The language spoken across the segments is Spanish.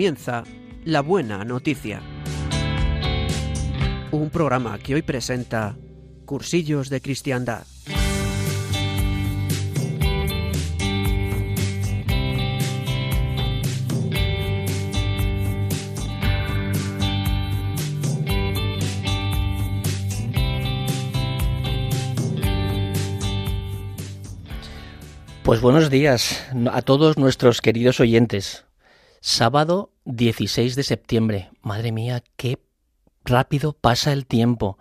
comienza La Buena Noticia. Un programa que hoy presenta Cursillos de Cristiandad. Pues buenos días a todos nuestros queridos oyentes. Sábado 16 de septiembre. Madre mía, qué rápido pasa el tiempo.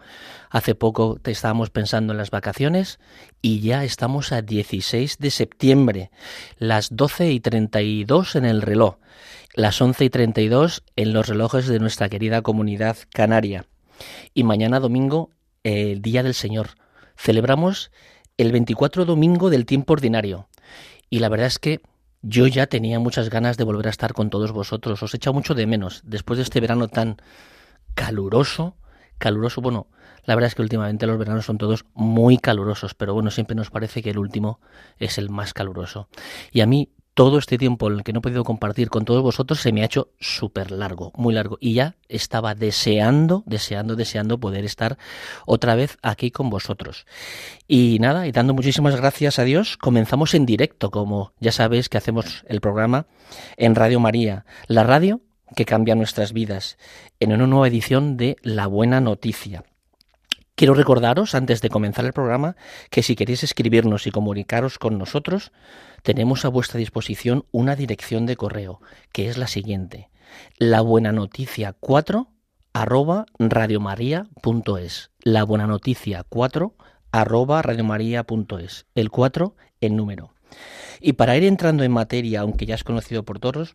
Hace poco te estábamos pensando en las vacaciones y ya estamos a 16 de septiembre. Las 12 y 32 en el reloj. Las 11 y 32 en los relojes de nuestra querida comunidad canaria. Y mañana domingo, el Día del Señor. Celebramos el 24 domingo del tiempo ordinario. Y la verdad es que yo ya tenía muchas ganas de volver a estar con todos vosotros. Os he echado mucho de menos después de este verano tan caluroso. Caluroso, bueno, la verdad es que últimamente los veranos son todos muy calurosos, pero bueno, siempre nos parece que el último es el más caluroso. Y a mí todo este tiempo en el que no he podido compartir con todos vosotros se me ha hecho súper largo, muy largo. Y ya estaba deseando, deseando, deseando poder estar otra vez aquí con vosotros. Y nada, y dando muchísimas gracias a Dios, comenzamos en directo, como ya sabéis que hacemos el programa en Radio María, la radio que cambia nuestras vidas, en una nueva edición de La Buena Noticia. Quiero recordaros, antes de comenzar el programa, que si queréis escribirnos y comunicaros con nosotros, tenemos a vuestra disposición una dirección de correo, que es la siguiente, la buena noticia 4 arroba radiomaria.es. La buena noticia 4 arroba radiomaria.es. El 4 en número. Y para ir entrando en materia, aunque ya es conocido por todos,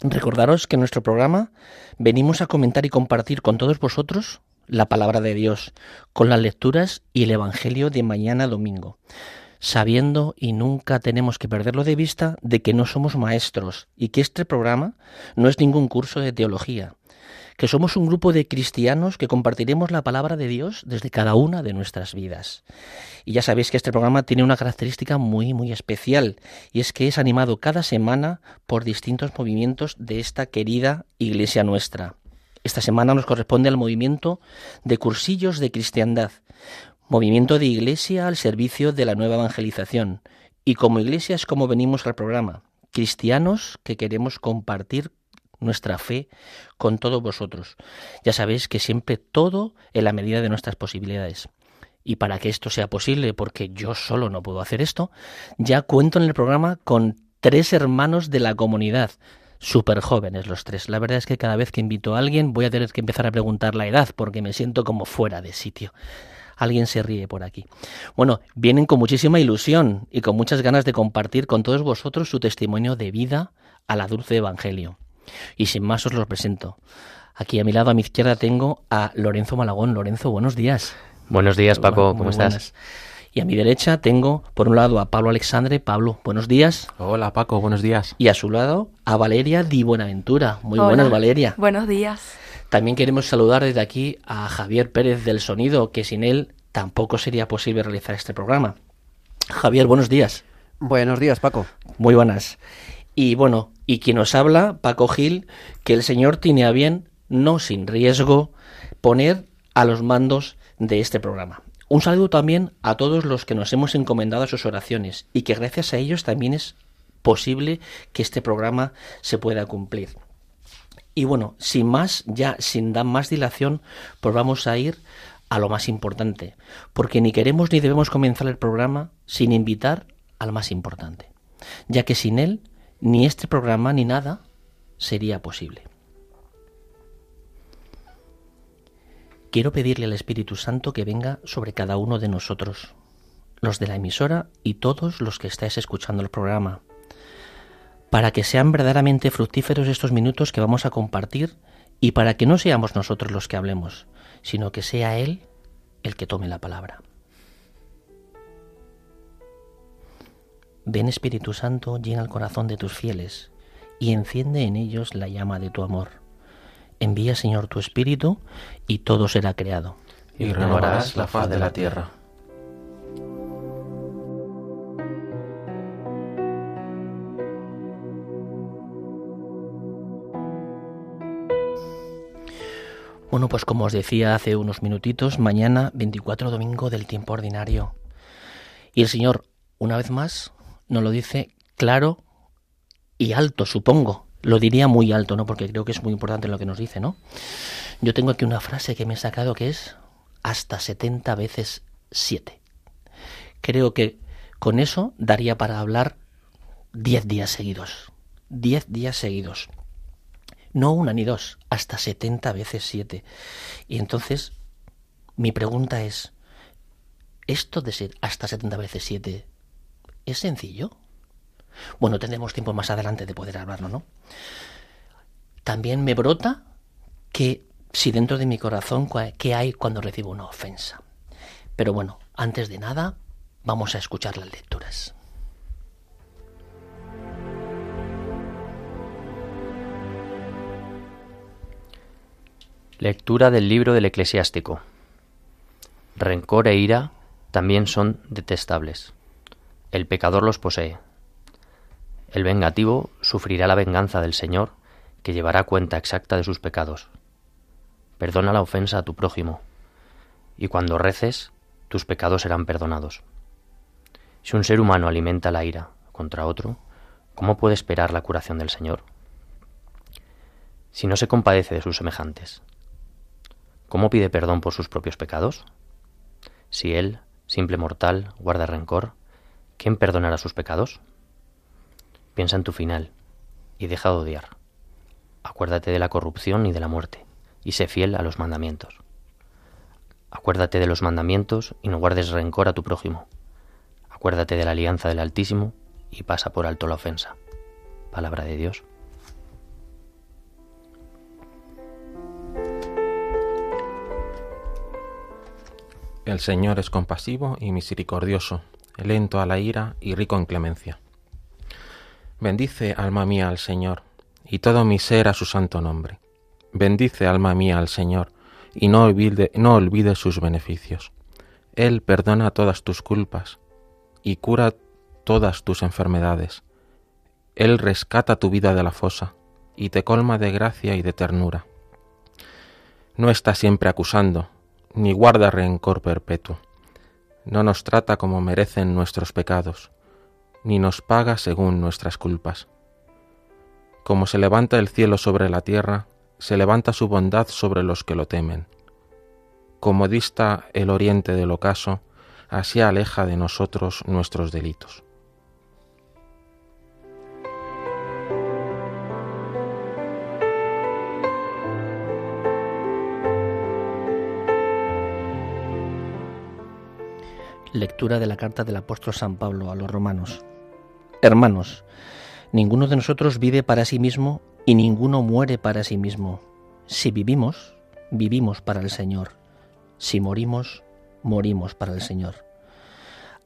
recordaros que en nuestro programa venimos a comentar y compartir con todos vosotros la palabra de Dios, con las lecturas y el Evangelio de mañana domingo, sabiendo y nunca tenemos que perderlo de vista de que no somos maestros y que este programa no es ningún curso de teología, que somos un grupo de cristianos que compartiremos la palabra de Dios desde cada una de nuestras vidas. Y ya sabéis que este programa tiene una característica muy, muy especial, y es que es animado cada semana por distintos movimientos de esta querida iglesia nuestra. Esta semana nos corresponde al movimiento de cursillos de cristiandad, movimiento de iglesia al servicio de la nueva evangelización. Y como iglesia es como venimos al programa, cristianos que queremos compartir nuestra fe con todos vosotros. Ya sabéis que siempre todo en la medida de nuestras posibilidades. Y para que esto sea posible, porque yo solo no puedo hacer esto, ya cuento en el programa con tres hermanos de la comunidad, súper jóvenes los tres. La verdad es que cada vez que invito a alguien voy a tener que empezar a preguntar la edad porque me siento como fuera de sitio. Alguien se ríe por aquí. Bueno, vienen con muchísima ilusión y con muchas ganas de compartir con todos vosotros su testimonio de vida a la dulce evangelio. Y sin más os los presento. Aquí a mi lado, a mi izquierda, tengo a Lorenzo Malagón. Lorenzo, buenos días. Buenos días, Paco. ¿Cómo estás? Y a mi derecha tengo, por un lado, a Pablo Alexandre. Pablo, buenos días. Hola, Paco, buenos días. Y a su lado, a Valeria Di Buenaventura. Muy buenas, Valeria. Buenos días. También queremos saludar desde aquí a Javier Pérez del Sonido, que sin él tampoco sería posible realizar este programa. Javier, buenos días. Buenos días, Paco. Muy buenas. Y bueno, y quien nos habla, Paco Gil, que el Señor tiene a bien, no sin riesgo, poner a los mandos de este programa. Un saludo también a todos los que nos hemos encomendado a sus oraciones y que gracias a ellos también es posible que este programa se pueda cumplir. Y bueno, sin más, ya sin dar más dilación, pues vamos a ir a lo más importante, porque ni queremos ni debemos comenzar el programa sin invitar al más importante, ya que sin él ni este programa ni nada sería posible. quiero pedirle al Espíritu Santo que venga sobre cada uno de nosotros, los de la emisora y todos los que estáis escuchando el programa, para que sean verdaderamente fructíferos estos minutos que vamos a compartir y para que no seamos nosotros los que hablemos, sino que sea Él el que tome la palabra. Ven Espíritu Santo, llena el corazón de tus fieles y enciende en ellos la llama de tu amor Envía, Señor, tu Espíritu, y todo será creado. Y renovarás la faz de la tierra. Bueno, pues como os decía hace unos minutitos, mañana 24 domingo del tiempo ordinario. Y el Señor, una vez más, nos lo dice claro y alto, supongo. Lo diría muy alto, ¿no? Porque creo que es muy importante lo que nos dice, ¿no? Yo tengo aquí una frase que me he sacado que es hasta 70 veces 7. Creo que con eso daría para hablar 10 días seguidos. 10 días seguidos. No una ni dos, hasta 70 veces 7. Y entonces, mi pregunta es, ¿esto de ser hasta 70 veces 7 es sencillo? Bueno, tendremos tiempo más adelante de poder hablarlo, ¿no? También me brota que si dentro de mi corazón, ¿qué hay cuando recibo una ofensa? Pero bueno, antes de nada, vamos a escuchar las lecturas. Lectura del libro del eclesiástico. Rencor e ira también son detestables. El pecador los posee. El vengativo sufrirá la venganza del Señor, que llevará cuenta exacta de sus pecados. Perdona la ofensa a tu prójimo, y cuando reces, tus pecados serán perdonados. Si un ser humano alimenta la ira contra otro, ¿cómo puede esperar la curación del Señor? Si no se compadece de sus semejantes, ¿cómo pide perdón por sus propios pecados? Si él, simple mortal, guarda rencor, ¿quién perdonará sus pecados? Piensa en tu final y deja de odiar. Acuérdate de la corrupción y de la muerte y sé fiel a los mandamientos. Acuérdate de los mandamientos y no guardes rencor a tu prójimo. Acuérdate de la alianza del Altísimo y pasa por alto la ofensa. Palabra de Dios. El Señor es compasivo y misericordioso, lento a la ira y rico en clemencia. Bendice, alma mía, al Señor, y todo mi ser a su santo nombre Bendice alma mía al Señor, y no olvide, no sus beneficios. Él perdona todas tus culpas y cura todas tus enfermedades. Él rescata tu vida de la fosa y te colma de gracia y de ternura. No está siempre acusando, ni guarda rencor perpetuo. No nos trata como merecen nuestros pecados, ni nos paga según nuestras culpas. Como se levanta el cielo sobre la tierra, se levanta su bondad sobre los que lo temen. Como dista el oriente del ocaso, así aleja de nosotros nuestros delitos. Lectura de la carta del apóstol San Pablo a los romanos. Hermanos, ninguno de nosotros vive para sí mismo y ninguno muere para sí mismo. Si vivimos, vivimos para el Señor. Si morimos, morimos para el Señor.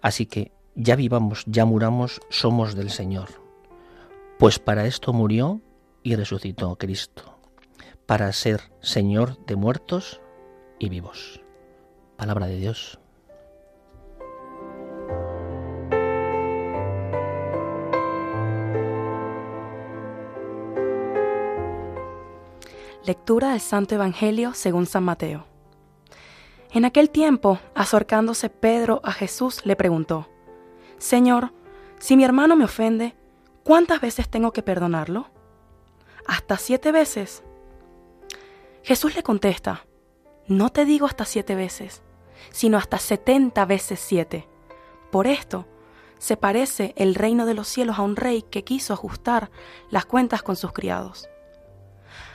Así que ya vivamos, ya muramos, somos del Señor. Pues para esto murió y resucitó Cristo, para ser Señor de muertos y vivos. Palabra de Dios. Lectura del Santo Evangelio según San Mateo. En aquel tiempo, acercándose Pedro a Jesús, le preguntó, Señor, si mi hermano me ofende, ¿cuántas veces tengo que perdonarlo? ¿Hasta siete veces? Jesús le contesta, no te digo hasta siete veces, sino hasta setenta veces siete. Por esto, se parece el reino de los cielos a un rey que quiso ajustar las cuentas con sus criados.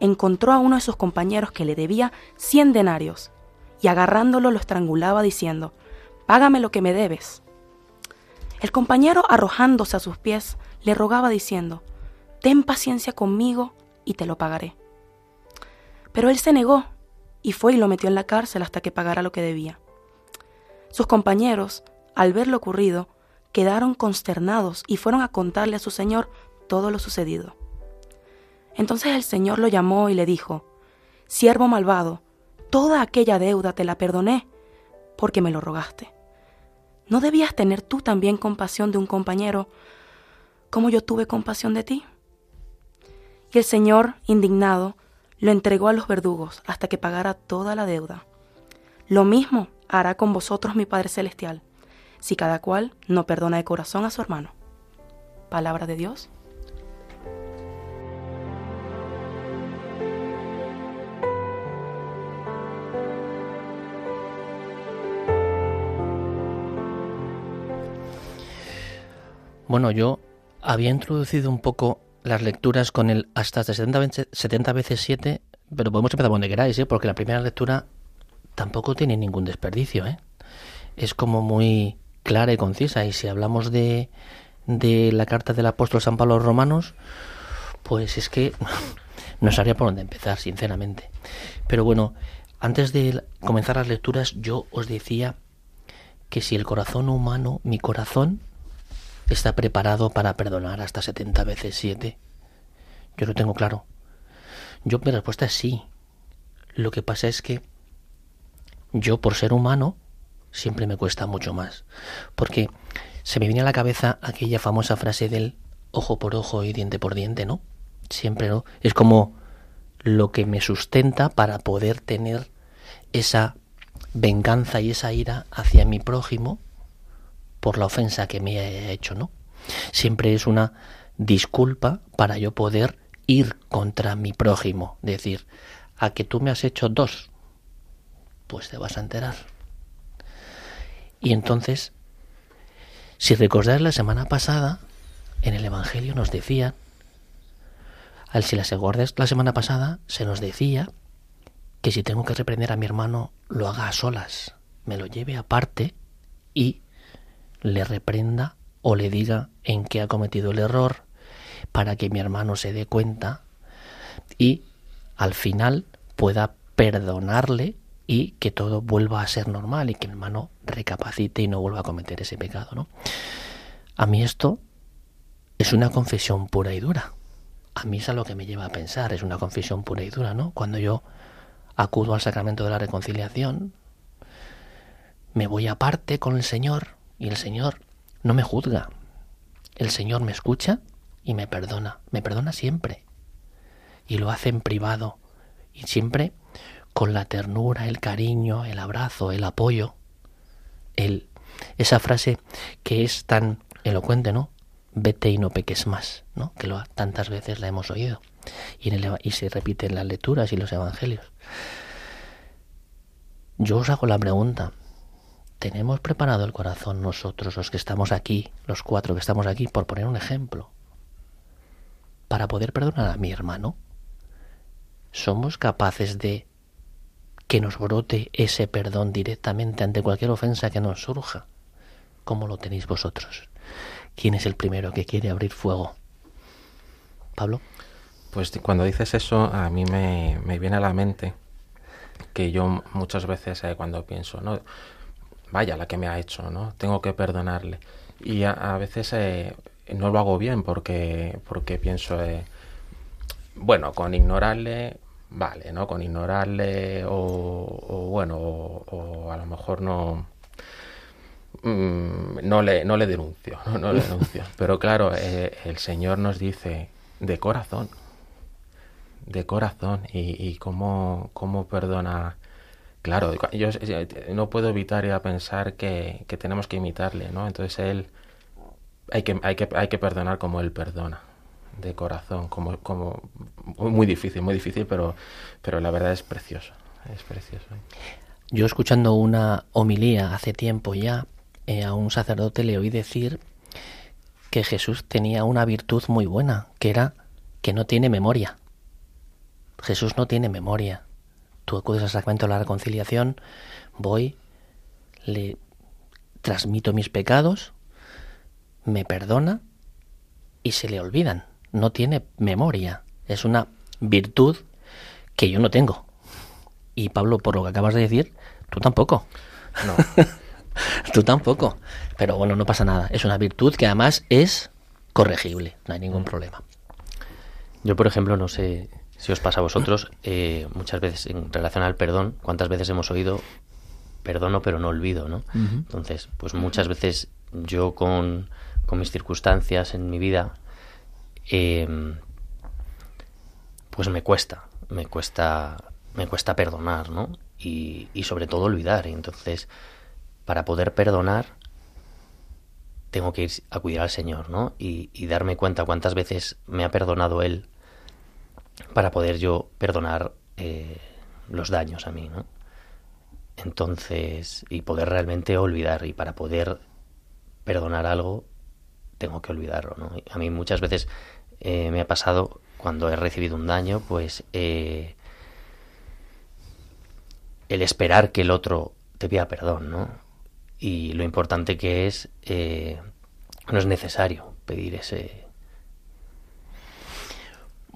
encontró a uno de sus compañeros que le debía cien denarios, y agarrándolo lo estrangulaba diciendo, Págame lo que me debes. El compañero, arrojándose a sus pies, le rogaba diciendo, Ten paciencia conmigo y te lo pagaré. Pero él se negó y fue y lo metió en la cárcel hasta que pagara lo que debía. Sus compañeros, al ver lo ocurrido, quedaron consternados y fueron a contarle a su señor todo lo sucedido. Entonces el señor lo llamó y le dijo, Siervo malvado, toda aquella deuda te la perdoné porque me lo rogaste. ¿No debías tener tú también compasión de un compañero como yo tuve compasión de ti? Y el Señor, indignado, lo entregó a los verdugos hasta que pagara toda la deuda. Lo mismo hará con vosotros mi Padre Celestial, si cada cual no perdona de corazón a su hermano. Palabra de Dios. Bueno, yo había introducido un poco las lecturas con el hasta 70, veces 7, pero podemos empezar donde queráis, ¿eh? porque la primera lectura tampoco tiene ningún desperdicio. ¿eh? Es como muy clara y concisa. Y si hablamos de, de la carta del apóstol San Pablo a los romanos, pues es que no sabría por dónde empezar, sinceramente. Pero bueno, antes de comenzar las lecturas, yo os decía que si el corazón humano, mi corazón, está preparado para perdonar hasta 70 veces 7? Yo lo tengo claro. Yo mi respuesta es sí. Lo que pasa es que yo por ser humano siempre me cuesta mucho más. Porque se me viene a la cabeza aquella famosa frase del ojo por ojo y diente por diente, ¿no? Siempre, ¿no? Es como lo que me sustenta para poder tener esa venganza y esa ira hacia mi prójimo por la ofensa que me ha hecho, ¿no? Siempre es una disculpa para yo poder ir contra mi prójimo, decir, a que tú me has hecho dos, pues te vas a enterar. Y entonces, si recordáis la semana pasada, en el Evangelio nos decía, al si las la semana pasada, se nos decía que si tengo que reprender a mi hermano, lo haga a solas, me lo lleve aparte y le reprenda o le diga en qué ha cometido el error para que mi hermano se dé cuenta y al final pueda perdonarle y que todo vuelva a ser normal y que mi hermano recapacite y no vuelva a cometer ese pecado, ¿no? A mí esto es una confesión pura y dura. A mí es a lo que me lleva a pensar, es una confesión pura y dura, ¿no? Cuando yo acudo al sacramento de la reconciliación, me voy aparte con el Señor y el Señor no me juzga. El Señor me escucha y me perdona. Me perdona siempre. Y lo hace en privado. Y siempre con la ternura, el cariño, el abrazo, el apoyo. El, esa frase que es tan elocuente, ¿no? Vete y no peques más, ¿no? Que lo, tantas veces la hemos oído. Y, en el, y se repite en las lecturas y los evangelios. Yo os hago la pregunta, ¿Tenemos preparado el corazón nosotros, los que estamos aquí, los cuatro que estamos aquí, por poner un ejemplo, para poder perdonar a mi hermano? ¿Somos capaces de que nos brote ese perdón directamente ante cualquier ofensa que nos surja? ¿Cómo lo tenéis vosotros? ¿Quién es el primero que quiere abrir fuego? Pablo. Pues cuando dices eso, a mí me, viene a la mente que yo muchas veces eh, cuando pienso, ¿no? Vaya la que me ha hecho, ¿no? Tengo que perdonarle. Y a, veces eh, no lo hago bien porque, porque pienso, eh, bueno, con ignorarle, vale, ¿no? Con ignorarle o, bueno, o, a lo mejor no... Mm, no le, no le denuncio, no, le denuncio. Pero claro, eh, el Señor nos dice de corazón, de corazón, y, y cómo, cómo perdona Claro, yo no puedo evitar ir pensar que, tenemos que imitarle, ¿no? Entonces él hay que, hay que, hay que perdonar como él perdona, de corazón, como, como muy difícil, muy difícil, pero, pero la verdad es precioso, es precioso. Yo escuchando una homilía hace tiempo ya, eh, a un sacerdote le oí decir que Jesús tenía una virtud muy buena, que era que no tiene memoria. Jesús no tiene memoria tú acudes al sacramento de la reconciliación, voy, le transmito mis pecados, me perdona y se le olvidan. No tiene memoria. Es una virtud que yo no tengo. Y Pablo, por lo que acabas de decir, tú tampoco. No. tú tampoco. Pero bueno, no pasa nada. Es una virtud que además es corregible. No hay ningún problema. Yo, por ejemplo, no sé si os pasa a vosotros, eh, muchas veces en relación al perdón, ¿cuántas veces hemos oído perdono pero no olvido, ¿no? Entonces, pues muchas veces yo con, con mis circunstancias en mi vida, em, pues me cuesta, me cuesta, me cuesta perdonar, ¿no? Y, y sobre todo olvidar. Entonces, para poder perdonar, tengo que ir a acudir al Señor, ¿no? Y, y darme cuenta cuántas veces me ha perdonado Él para poder yo perdonar eh, los daños a mí, ¿no? Entonces, y poder realmente olvidar, y para poder perdonar algo, tengo que olvidarlo, ¿no? A mí muchas veces eh, me ha pasado cuando he recibido un daño, pues eh, el esperar que el otro te pida perdón, ¿no? Y lo importante que es, no es necesario pedir ese,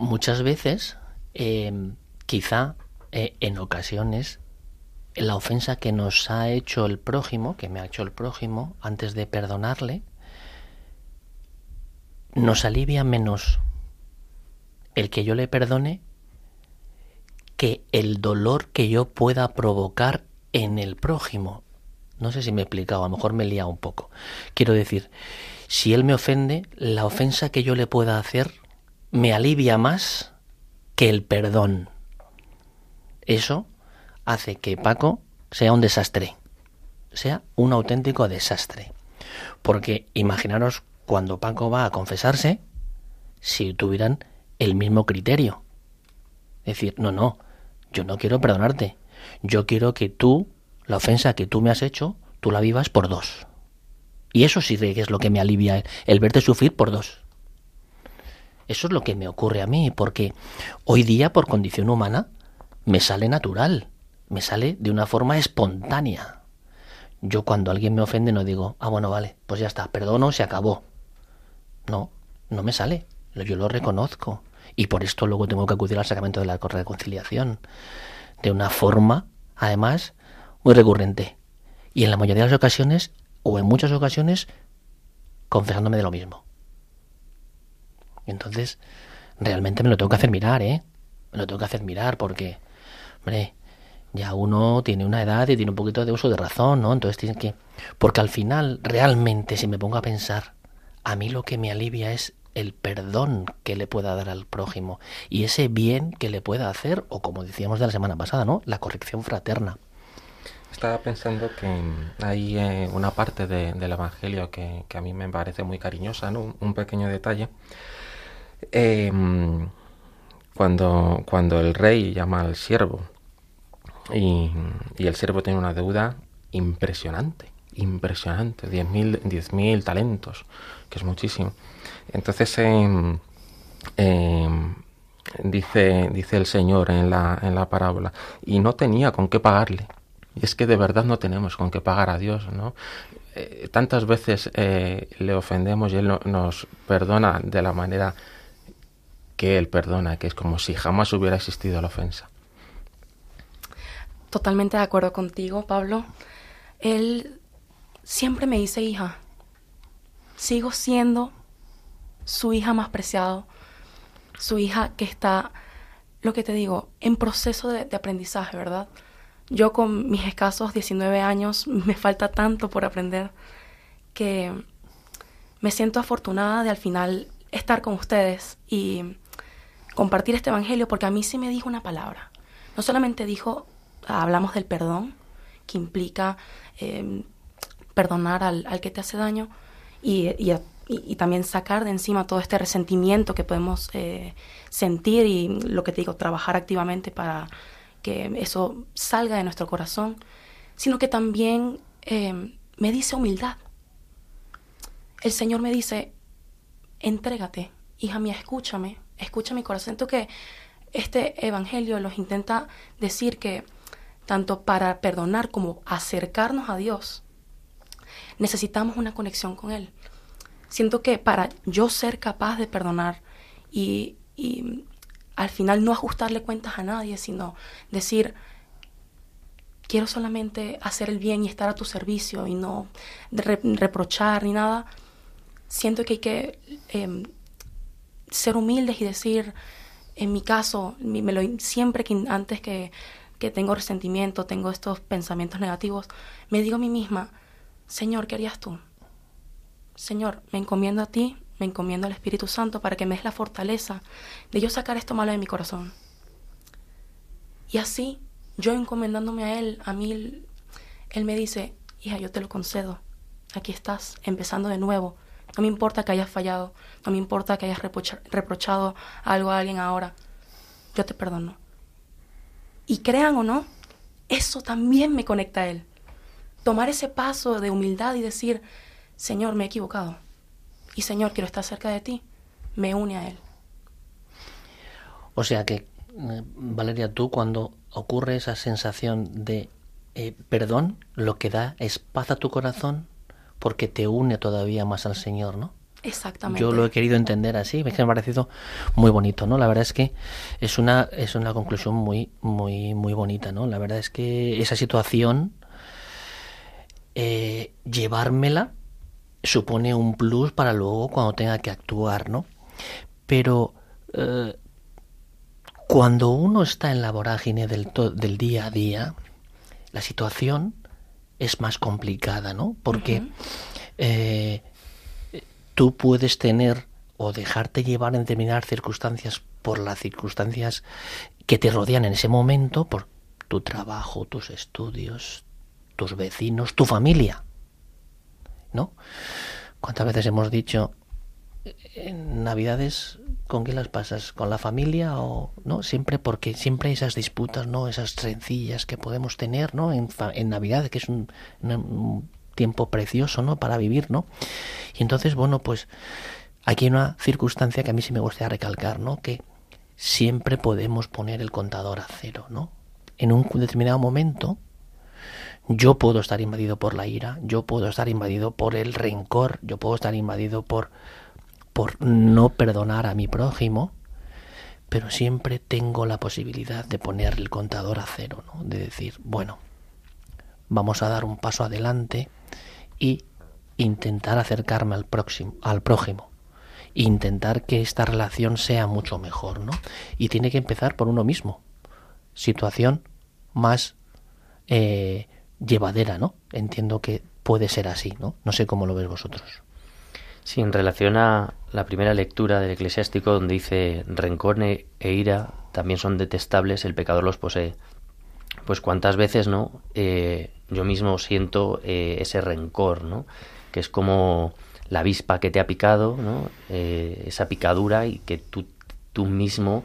muchas veces, eh, quizá eh, en ocasiones, la ofensa que nos ha hecho el prójimo, que me ha hecho el prójimo, antes de perdonarle, nos alivia menos el que yo le perdone que el dolor que yo pueda provocar en el prójimo. No sé si me he explicado, a lo mejor me he liado un poco. Quiero decir, si él me ofende, la ofensa que yo le pueda hacer me alivia más que el perdón. Eso hace que Paco sea un desastre, sea un auténtico desastre. Porque imaginaros cuando Paco va a confesarse, si tuvieran el mismo criterio. Decir, no, no, yo no quiero perdonarte. Yo quiero que tú, la ofensa que tú me has hecho, tú la vivas por dos. Y eso sí que es lo que me alivia, el verte sufrir por dos. Eso es lo que me ocurre a mí, porque hoy día, por condición humana, me sale natural, me sale de una forma espontánea. Yo cuando alguien me ofende no digo, ah, bueno, vale, pues ya está, perdono, se acabó. No, no me sale, yo lo reconozco. Y por esto luego tengo que acudir al sacramento de la reconciliación. De una forma, además, muy recurrente. Y en la mayoría de las ocasiones, o en muchas ocasiones, confesándome de lo mismo. Entonces, realmente me lo tengo que hacer mirar, ¿eh? Me lo tengo que hacer mirar porque, hombre, ya uno tiene una edad y tiene un poquito de uso de razón, ¿no? Entonces tiene que... Porque al final, realmente, si me pongo a pensar, a mí lo que me alivia es el perdón que le pueda dar al prójimo y ese bien que le pueda hacer, o como decíamos de la semana pasada, ¿no? La corrección fraterna. Estaba pensando que hay eh, una parte del Evangelio que, a mí me parece muy cariñosa, ¿no? un pequeño detalle eh, cuando, cuando el rey llama al siervo y, el siervo tiene una deuda impresionante, impresionante, 10.000 diez mil talentos, que es muchísimo. Entonces em, em, dice, dice el Señor en la, en la parábola, y no tenía con qué pagarle. Y es que de verdad no tenemos con qué pagar a Dios, ¿no? Eh, tantas veces eh, le ofendemos y Él nos perdona de la manera que Él perdona, que es como si jamás hubiera existido la ofensa. Totalmente de acuerdo contigo, Pablo. Él siempre me dice hija. Sigo siendo su hija más preciado, su hija que está, lo que te digo, en proceso de, de aprendizaje, ¿verdad? Yo con mis escasos 19 años me falta tanto por aprender que me siento afortunada de al final estar con ustedes y compartir este evangelio porque a mí sí me dijo una palabra. No solamente dijo, hablamos del perdón, que implica em, perdonar al, que te hace daño y, y, también sacar de encima todo este resentimiento que podemos eh, sentir y lo que te digo, trabajar activamente para que eso salga de nuestro corazón, sino que también em, me dice humildad. El Señor me dice, entrégate, hija mía, escúchame, escucha mi corazón. Siento que este evangelio los intenta decir que tanto para perdonar como acercarnos a Dios, necesitamos una conexión con Él. Siento que para yo ser capaz de perdonar y, y al final no ajustarle cuentas a nadie, sino decir, quiero solamente hacer el bien y estar a tu servicio y no reprochar ni nada, siento que hay que em, ser humildes y decir, en mi caso, me lo, siempre que antes que, que tengo resentimiento, tengo estos pensamientos negativos, me digo a mí misma, Señor, ¿qué harías tú? Señor, me encomiendo a ti, me encomiendo al Espíritu Santo para que me des la fortaleza de yo sacar esto malo de mi corazón. Y así, yo encomendándome a Él, a mí, Él me dice, hija, yo te lo concedo. Aquí estás, empezando de nuevo. No me importa que hayas fallado, no me importa que hayas reprochado algo a alguien ahora. Yo te perdono. Y crean o no, eso también me conecta a Él. Tomar ese paso de humildad y decir, Señor, me he equivocado. Y Señor, quiero estar cerca de ti. Me une a Él. O sea que eh, Valeria, tú cuando ocurre esa sensación de eh, perdón, lo que da es paz a tu corazón porque te une todavía más al Señor, ¿no? Exactamente. Yo lo he querido entender así, me ha parecido muy bonito, ¿no? La verdad es que es una es una conclusión muy muy muy bonita, ¿no? La verdad es que esa situación eh, llevármela supone un plus para luego cuando tenga que actuar, ¿no? Pero cuando uno está en la vorágine del, del día a día, la situación es más complicada, ¿no? Porque eh, tú puedes tener o dejarte llevar en determinadas circunstancias por las circunstancias que te rodean en ese momento, por tu trabajo, tus estudios, tus vecinos, tu familia, ¿no? ¿Cuántas veces hemos dicho en Navidades ¿Con quién las pasas? ¿Con la familia o no? Siempre porque siempre esas disputas, ¿no? Esas sencillas que podemos tener, ¿no? En, en Navidad, que es un, tiempo precioso, ¿no? Para vivir, ¿no? Y entonces, bueno, pues aquí hay una circunstancia que a mí sí me gustaría recalcar, ¿no? Que siempre podemos poner el contador a cero, ¿no? En un determinado momento, yo puedo estar invadido por la ira, yo puedo estar invadido por el rencor, yo puedo estar invadido por por no perdonar a mi prójimo, pero siempre tengo la posibilidad de poner el contador a cero, ¿no? de decir, bueno, vamos a dar un paso adelante y intentar acercarme al próximo, al prójimo, intentar que esta relación sea mucho mejor, ¿no? Y tiene que empezar por uno mismo. Situación más eh, llevadera, ¿no? Entiendo que puede ser así, ¿no? No sé cómo lo ves vosotros. Sí, en relación a la primera lectura del eclesiástico donde dice rencor e ira también son detestables, el pecador los posee. Pues cuántas veces, ¿no? Eh, yo mismo siento eh, ese rencor, ¿no? Que es como la avispa que te ha picado, ¿no? Eh, esa picadura y que tú, tú mismo,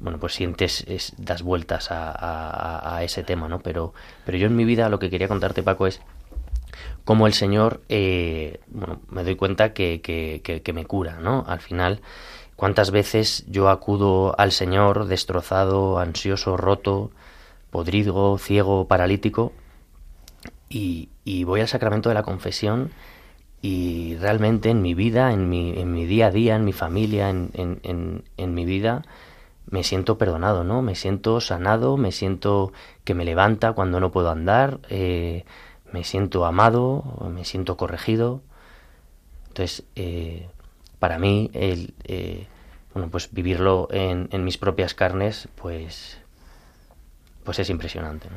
bueno, pues sientes, das vueltas a, a, a, ese tema, ¿no? Pero, pero yo en mi vida lo que quería contarte, Paco, es como el Señor, eh, bueno, me doy cuenta que, que, me cura, ¿no? Al final, ¿cuántas veces yo acudo al Señor destrozado, ansioso, roto, podrido, ciego, paralítico, y, y, voy al sacramento de la confesión y realmente en mi vida, en mi, en mi día a día, en mi familia, en, en, en mi vida, me siento perdonado, ¿no? Me siento sanado, me siento que me levanta cuando no puedo andar, eh, me siento amado, me siento corregido. Entonces, eh, para mí, el, eh, bueno, pues vivirlo en, en, mis propias carnes, pues, pues es impresionante.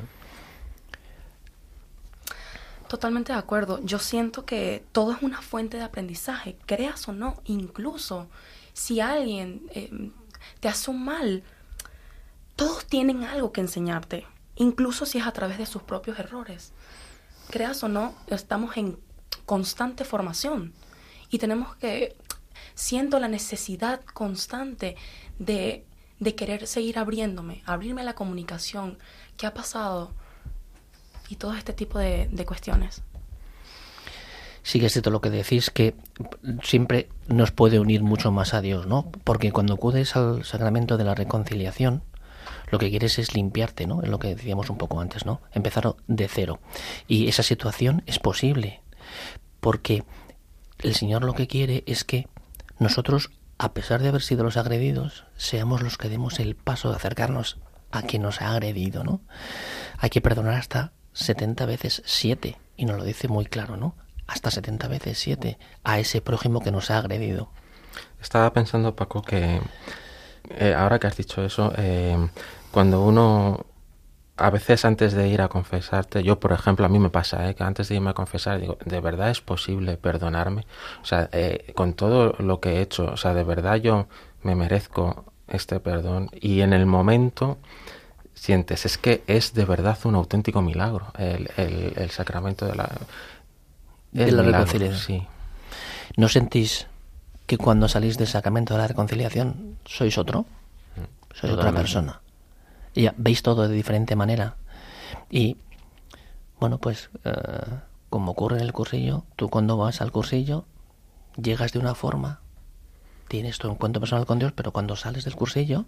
Totalmente de acuerdo. Yo siento que todo es una fuente de aprendizaje, creas o no. Incluso si alguien eh, te hace un mal, todos tienen algo que enseñarte, incluso si es a través de sus propios errores creas o no, estamos en constante formación y tenemos que, siento la necesidad constante de, de querer seguir abriéndome, abrirme la comunicación, qué ha pasado y todo este tipo de, de cuestiones. Sí que es cierto lo que decís, que siempre nos puede unir mucho más a Dios, ¿no? Porque cuando acudes al sacramento de la reconciliación, lo que quieres es limpiarte, ¿no? Es lo que decíamos un poco antes, ¿no? Empezar de cero. Y esa situación es posible, porque el Señor lo que quiere es que nosotros, a pesar de haber sido los agredidos, seamos los que demos el paso de acercarnos a quien nos ha agredido, ¿no? Hay que perdonar hasta 70 veces 7, y nos lo dice muy claro, ¿no? Hasta 70 veces 7 a ese prójimo que nos ha agredido. Estaba pensando, Paco, que eh, ahora que has dicho eso, eh, cuando uno a veces antes de ir a confesarte, yo por ejemplo, a mí me pasa, ¿eh? que antes de irme a confesar, digo, ¿de verdad es posible perdonarme? O sea, eh, con todo lo que he hecho, o sea, ¿de verdad yo me merezco este perdón? Y en el momento sientes, es que es de verdad un auténtico milagro el, el, sacramento de la, de la reconciliación. Sí. ¿No sentís que cuando salís del sacramento de la reconciliación sois otro? Mm. Sois otra persona y veis todo de diferente manera. Y bueno, pues eh, como ocurre en el cursillo, tú cuando vas al cursillo llegas de una forma, tienes tu encuentro personal con Dios, pero cuando sales del cursillo,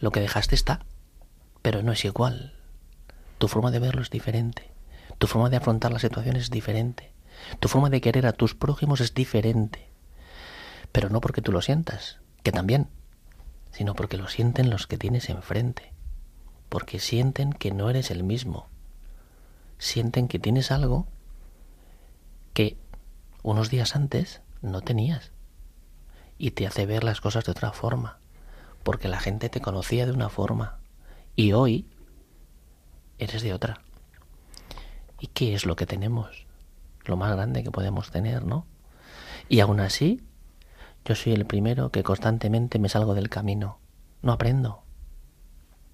lo que dejaste está, pero no es igual. Tu forma de verlo es diferente. Tu forma de afrontar la situación es diferente. Tu forma de querer a tus prójimos es diferente. Pero no porque tú lo sientas, que también, sino porque lo sienten los que tienes enfrente, porque sienten que no eres el mismo, sienten que tienes algo que unos días antes no tenías y te hace ver las cosas de otra forma, porque la gente te conocía de una forma y hoy eres de otra. ¿Y qué es lo que tenemos? Lo más grande que podemos tener, ¿no? Y aún así, yo soy el primero que constantemente me salgo del camino. No aprendo.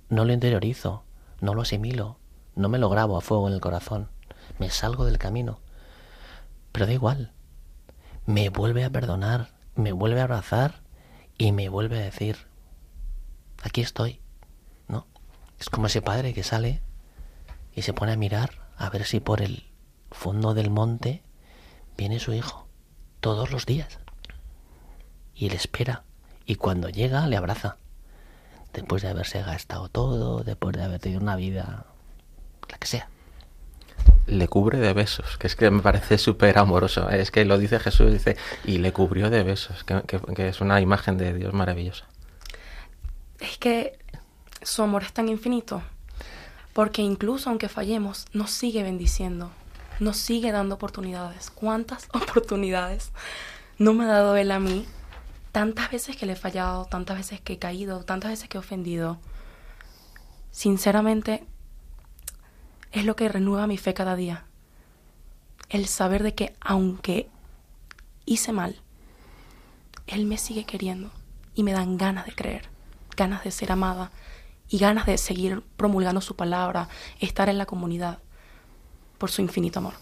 No lo interiorizo. No lo asimilo. No me lo grabo a fuego en el corazón. Me salgo del camino. Pero da igual. Me vuelve a perdonar. Me vuelve a abrazar. Y me vuelve a decir, aquí estoy. ¿No? Es como ese padre que sale y se pone a mirar a ver si por el fondo del monte viene su hijo. Todos los días y él espera. Y cuando llega, le abraza. Después de haberse gastado todo, después de haber tenido una vida, la que sea. Le cubre de besos, que es que me parece súper amoroso. Es que lo dice Jesús, dice, y le cubrió de besos, que, que es una imagen de Dios maravillosa. Es que su amor es tan infinito, porque incluso aunque fallemos, nos sigue bendiciendo, nos sigue dando oportunidades. ¿Cuántas oportunidades no me ha dado Él a mí tantas veces que le he fallado, tantas veces que he caído, tantas veces que he ofendido, sinceramente es lo que renueva mi fe cada día. El saber de que aunque hice mal, Él me sigue queriendo y me dan ganas de creer, ganas de ser amada y ganas de seguir promulgando su palabra, estar en la comunidad por su infinito amor.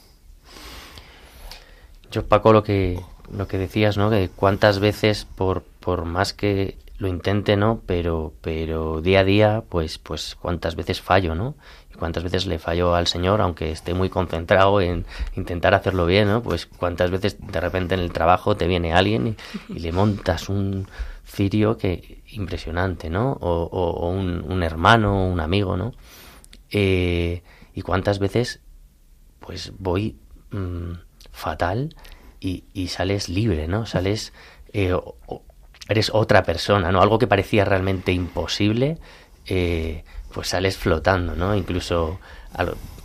Yo, Paco, lo que lo que decías, ¿no? Que cuántas veces, por, por más que lo intente, ¿no? Pero, pero día a día, pues, pues cuántas veces fallo, ¿no? Y cuántas veces le fallo al Señor, aunque esté muy concentrado en intentar hacerlo bien, ¿no? Pues cuántas veces de repente en el trabajo te viene alguien y, le montas un cirio que impresionante, ¿no? O, o, un, un, hermano, un amigo, ¿no? Eh, y cuántas veces, pues voy mm, fatal y, sales libre, ¿no? Sales, eh, eres otra persona, ¿no? Algo que parecía realmente imposible, eh, pues sales flotando, ¿no? Incluso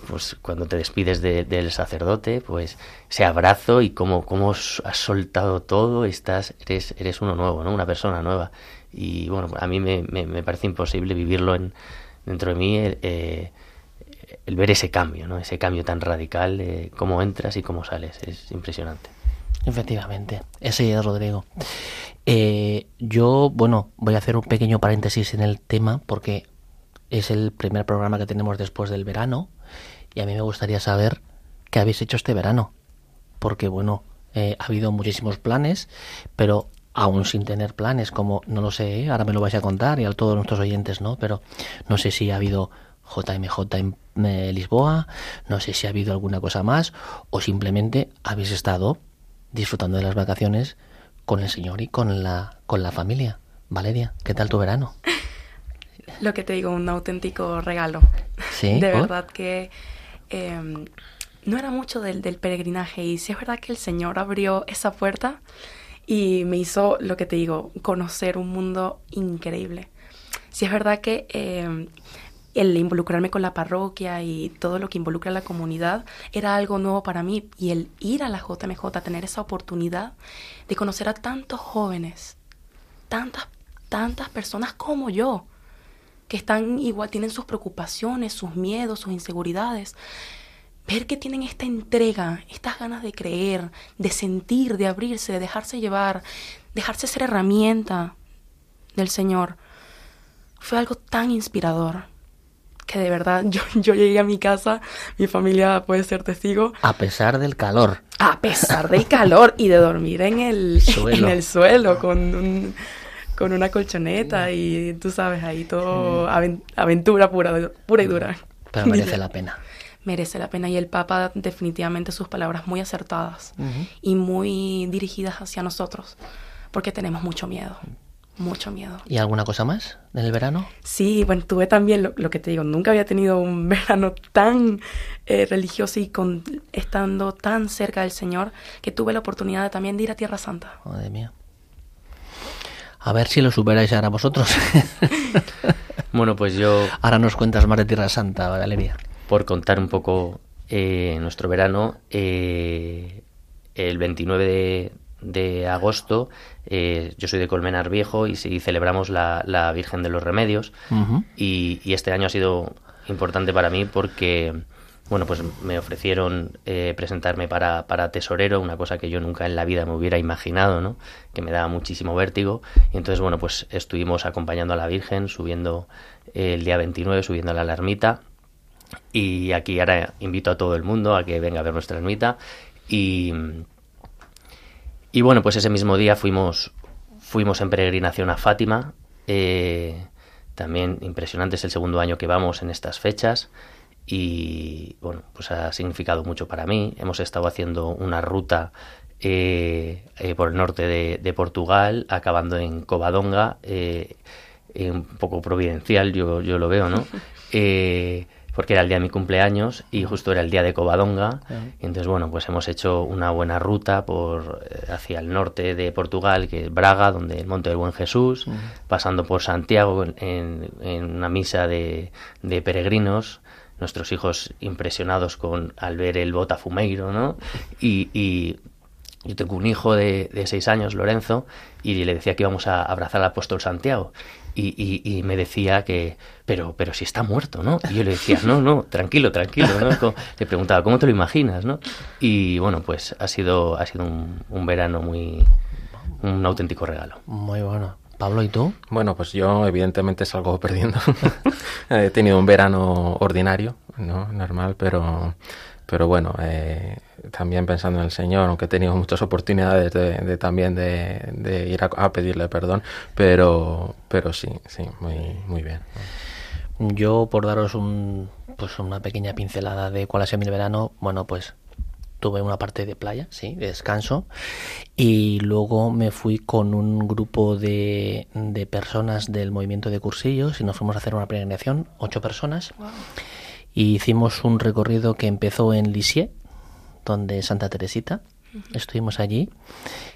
pues cuando te despides del sacerdote, pues ese abrazo y cómo, cómo has soltado todo, estás, eres, eres uno nuevo, ¿no? Una persona nueva. Y bueno, a mí me, me, parece imposible vivirlo en, dentro de mí. Eh, el ver ese cambio, ¿no? Ese cambio tan radical, de cómo entras y cómo sales, es impresionante. Efectivamente, ese es Rodrigo. Eh, yo, bueno, voy a hacer un pequeño paréntesis en el tema porque es el primer programa que tenemos después del verano y a mí me gustaría saber qué habéis hecho este verano. Porque, bueno, eh, ha habido muchísimos planes, pero aún sin tener planes, como no lo sé, ¿eh? ahora me lo vais a contar y a todos nuestros oyentes, ¿no? Pero no sé si ha habido JMJ en Lisboa, no sé si ha habido alguna cosa más o simplemente habéis estado disfrutando de las vacaciones con el Señor y con la, con la familia. Valeria, ¿qué tal tu verano? Lo que te digo, un auténtico regalo. Sí. De verdad que em, no era mucho del, del peregrinaje y sí es verdad que el Señor abrió esa puerta y me hizo, lo que te digo, conocer un mundo increíble. sí es verdad que eh, el involucrarme con la parroquia y todo lo que involucra a la comunidad era algo nuevo para mí y el ir a la JMJ, tener esa oportunidad de conocer a tantos jóvenes, tantas, tantas personas como yo, que están igual, tienen sus preocupaciones, sus miedos, sus inseguridades. Ver que tienen esta entrega, estas ganas de creer, de sentir, de abrirse, de dejarse llevar, dejarse ser herramienta del Señor, fue algo tan inspirador que de verdad yo, yo llegué a mi casa, mi familia puede ser testigo. A pesar del calor. A pesar del calor y de dormir en el suelo, en el suelo con, un, con una colchoneta y tú sabes, ahí todo aventura pura, pura y dura. Pero merece la pena. Merece la pena y el Papa definitivamente sus palabras muy acertadas y muy dirigidas hacia nosotros, porque tenemos mucho miedo mucho miedo. ¿Y alguna cosa más en el verano? Sí, bueno, tuve también lo, que te digo, nunca había tenido un verano tan eh, religioso y con, estando tan cerca del Señor que tuve la oportunidad también de ir a Tierra Santa. Madre mía. A ver si lo superáis ahora vosotros. bueno, pues yo... Ahora nos cuentas más de Tierra Santa, Valeria. Por contar un poco eh, nuestro verano, eh, el 29 de, de agosto, eh, yo soy de Colmenar Viejo y, celebramos la, Virgen de los Remedios. y, este año ha sido importante para mí porque, bueno, pues me ofrecieron eh, presentarme para, para, tesorero, una cosa que yo nunca en la vida me hubiera imaginado, ¿no? Que me daba muchísimo vértigo. Y entonces, bueno, pues estuvimos acompañando a la Virgen, subiendo el día 29, subiendo a la ermita. Y aquí ahora invito a todo el mundo a que venga a ver nuestra ermita. Y, y bueno, pues ese mismo día fuimos, fuimos en peregrinación a Fátima. Eh, también impresionante es el segundo año que vamos en estas fechas y bueno, pues ha significado mucho para mí. Hemos estado haciendo una ruta eh, eh, por el norte de, Portugal, acabando en Covadonga, un poco providencial, yo, yo lo veo, ¿no? porque era el día de mi cumpleaños y justo era el día de Covadonga. Y entonces, bueno, pues hemos hecho una buena ruta por eh, hacia el norte de Portugal, que es Braga, donde el Monte del Buen Jesús, pasando por Santiago en, una misa de, peregrinos. Nuestros hijos impresionados con al ver el Botafumeiro, ¿no? Y, yo tengo un hijo de, de, seis años, Lorenzo, y le decía que íbamos a abrazar al apóstol Santiago y, y, me decía que, pero, pero si está muerto, ¿no? Y yo le decía, no, no, tranquilo, tranquilo, ¿no? le preguntaba, ¿cómo te lo imaginas, no? Y bueno, pues ha sido, ha sido un, verano muy, un auténtico regalo. Muy bueno. Pablo, ¿y tú? Bueno, pues yo evidentemente salgo perdiendo. He tenido un verano ordinario, ¿no? Normal, pero, pero bueno, eh, también pensando en el Señor, aunque he tenido muchas oportunidades de, también de, ir a, pedirle perdón, pero, pero sí, sí, muy, muy bien. Yo, por daros un, pues una pequeña pincelada de cuál ha sido mi verano, bueno, pues tuve una parte de playa, sí, de descanso, y luego me fui con un grupo de, de personas del movimiento de cursillos y nos fuimos a hacer una peregrinación, ocho personas, y hicimos un recorrido que empezó en Lisieux, donde Santa Teresita. Estuvimos allí,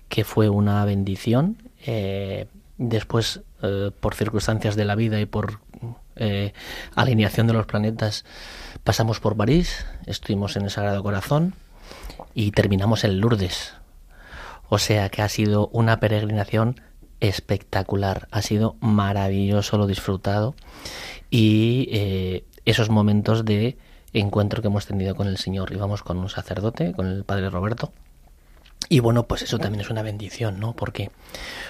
que fue una bendición. Eh, después, eh, por circunstancias de la vida y por eh, alineación de los planetas, pasamos por París, estuvimos en el Sagrado Corazón y terminamos en Lourdes. O sea que ha sido una peregrinación espectacular, ha sido maravilloso lo disfrutado y esos momentos de encuentro que hemos tenido con el Señor. Íbamos con un sacerdote, con el Padre Roberto. Y bueno, pues eso también es una bendición, ¿no? Porque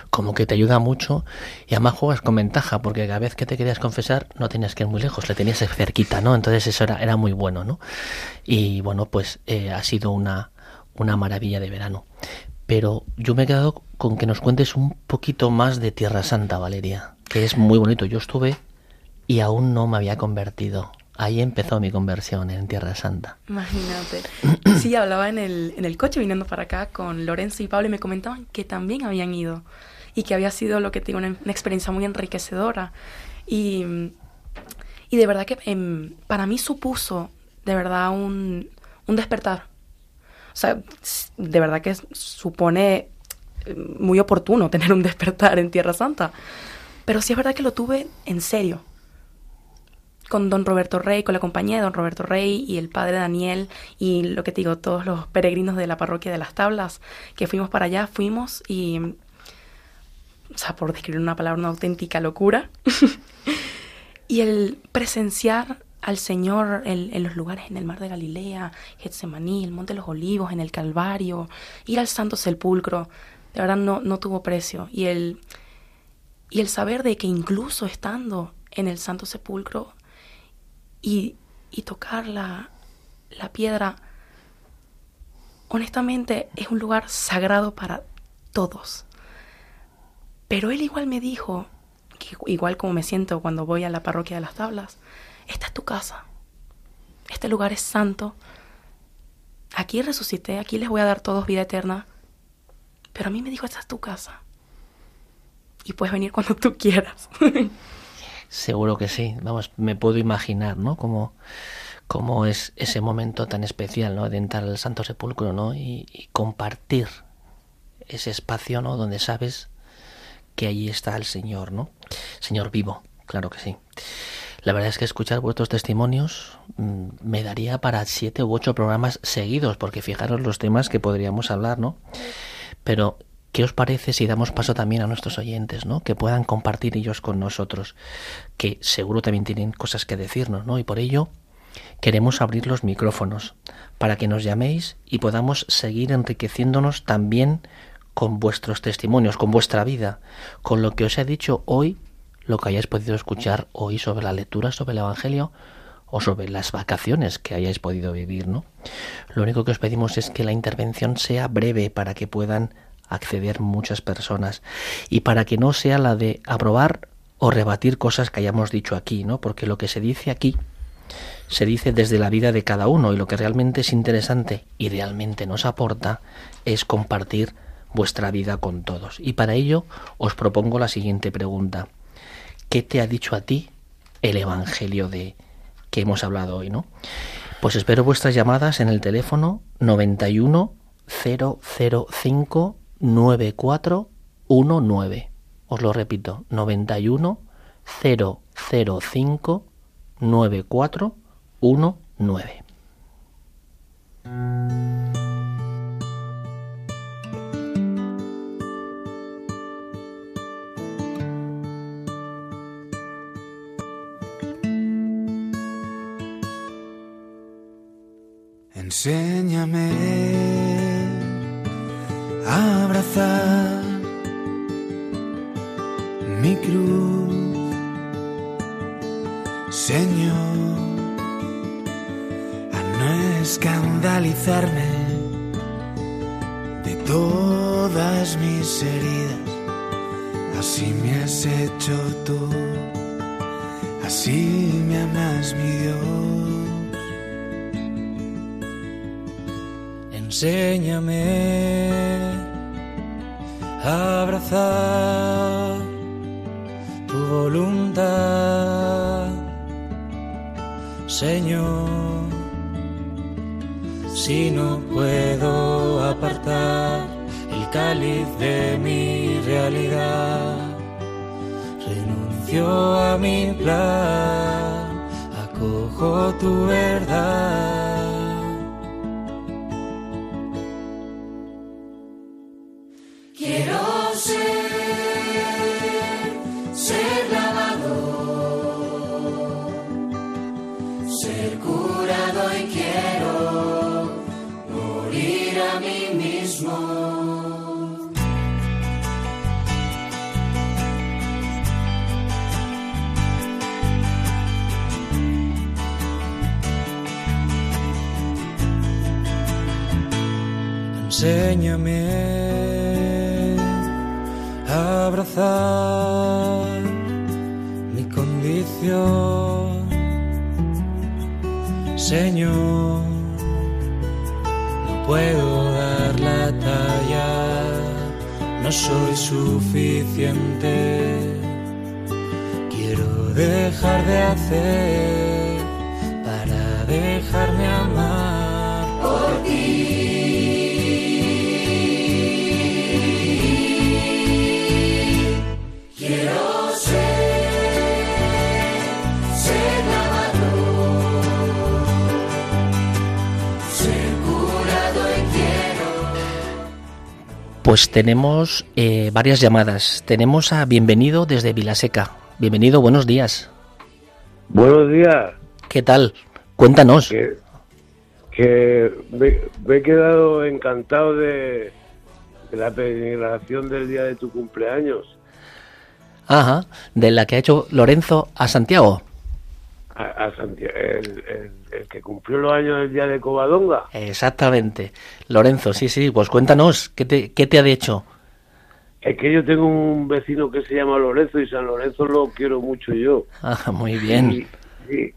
como que te ayuda mucho y además juegas con ventaja, porque cada vez que te querías confesar no tenías que ir muy lejos, le tenías cerquita, ¿no? Entonces eso era, era muy bueno, ¿no? Y bueno, pues eh, ha sido una, una maravilla de verano. Pero yo me he quedado con que nos cuentes un poquito más de Tierra Santa, Valeria, que es muy bonito. Yo estuve y aún no me había convertido. Ahí empezó mi conversión en Tierra Santa. Imagínate. Sí, hablaba en el, en el coche viniendo para acá con Lorenzo y Pablo y me comentaban que también habían ido y que había sido lo que tiene una, experiencia muy enriquecedora. Y, y de verdad que em, para mí supuso de verdad un, un despertar. O sea, de verdad que supone em, muy oportuno tener un despertar en Tierra Santa Pero sí es verdad que lo tuve en serio. Con don Roberto Rey, con la compañía de don Roberto Rey y el padre Daniel y lo que te digo, todos los peregrinos de la parroquia de las tablas que fuimos para allá, fuimos y, o sea, por describir una palabra, una auténtica locura. y el presenciar al Señor en, los lugares en el mar de Galilea, Getsemaní, el Monte de los Olivos, en el Calvario, ir al Santo Sepulcro, de verdad no, no tuvo precio. Y el, y el saber de que incluso estando en el Santo Sepulcro y, y tocar la, la piedra, honestamente es un lugar sagrado para todos. Pero él igual me dijo, igual como me siento cuando voy a la parroquia de las tablas, esta es tu casa. Este lugar es santo. Aquí resucité, aquí les voy a dar todos vida eterna. Pero a mí me dijo, esta es tu casa. Y puedes venir cuando tú quieras. Seguro que sí. Vamos, me puedo imaginar, ¿no? Cómo, cómo es ese momento tan especial, ¿no? De entrar al Santo Sepulcro, ¿no? Y, y compartir ese espacio, ¿no? Donde sabes que allí está el Señor, ¿no? Señor vivo, claro que sí. La verdad es que escuchar vuestros testimonios mm, me daría para siete u ocho programas seguidos, porque fijaros los temas que podríamos hablar, ¿no? Pero, ¿qué os parece si damos paso también a nuestros oyentes, ¿no? Que puedan compartir ellos con nosotros, que seguro también tienen cosas que decirnos, ¿no? Y por ello queremos abrir los micrófonos para que nos llaméis y podamos seguir enriqueciéndonos también con vuestros testimonios, con vuestra vida, con lo que os he dicho hoy lo que hayáis podido escuchar hoy sobre la lectura sobre el Evangelio o sobre las vacaciones que hayáis podido vivir, ¿no? Lo único que os pedimos es que la intervención sea breve para que puedan acceder muchas personas y para que no sea la de aprobar o rebatir cosas que hayamos dicho aquí, ¿no? Porque lo que se dice aquí se dice desde la vida de cada uno y lo que realmente es interesante y realmente nos aporta es compartir vuestra vida con todos. Y para ello os propongo la siguiente pregunta. ¿qué te ha dicho a ti el Evangelio de que hemos hablado hoy, no? Pues espero vuestras llamadas en el teléfono 91 005 9419. Os lo repito, 91 005 9419. Enséñame a abrazar mi cruz, Señor, a no escandalizarme de todas mis heridas. Así me has hecho tú, así me amas mi Dios. Enséñame a abrazar tu voluntad, Señor. Si no puedo apartar el cáliz de mi realidad, renuncio a mi plan, acojo tu verdad. A abrazar mi condición, Señor. No puedo dar la talla, no soy suficiente. Quiero dejar de hacer Pues tenemos eh, varias llamadas. Tenemos a Bienvenido desde Vilaseca. Bienvenido, buenos días. Buenos días. ¿Qué tal? Cuéntanos. Que, que me, me he quedado encantado de, de la peregrinación del día de tu cumpleaños. Ajá, de la que ha hecho Lorenzo a Santiago. A, a Santiago, el, el- el que cumplió los años del día de Covadonga. Exactamente. Lorenzo, sí, sí, pues cuéntanos, ¿qué te, qué te ha hecho? Es que yo tengo un vecino que se llama Lorenzo y San Lorenzo lo quiero mucho yo. Ah, muy bien. Y, y-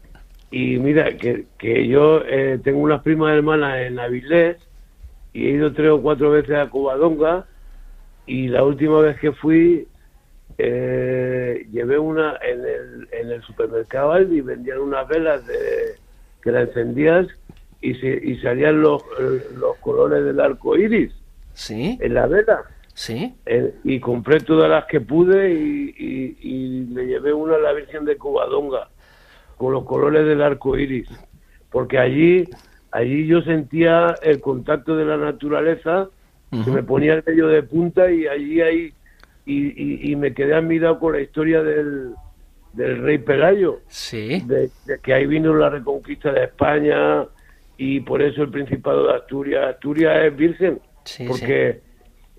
y mira, que, que yo eh, tengo unas primas hermanas en Avilés y he ido tres o cuatro veces a Covadonga y la última vez que fui eh, llevé una en el, en el supermercado Aldi vendían unas velas de, que las encendías y, se, y salían los, los colores del arco iris ¿Sí? en la vela. ¿Sí? Eh, y compré todas las que pude y, y- y le llevé una a la Virgen de Covadonga con los colores del arco iris. Porque allí, allí yo sentía el contacto de la naturaleza, se Ujú. me ponía el vello de punta y allí ahí, y, y- y me quedé admirado con la historia del, del rey Pelayo Sí. de, de que ahí vino la reconquista de España y por eso el Principado de Asturias. Asturias es virgen, Sí, porque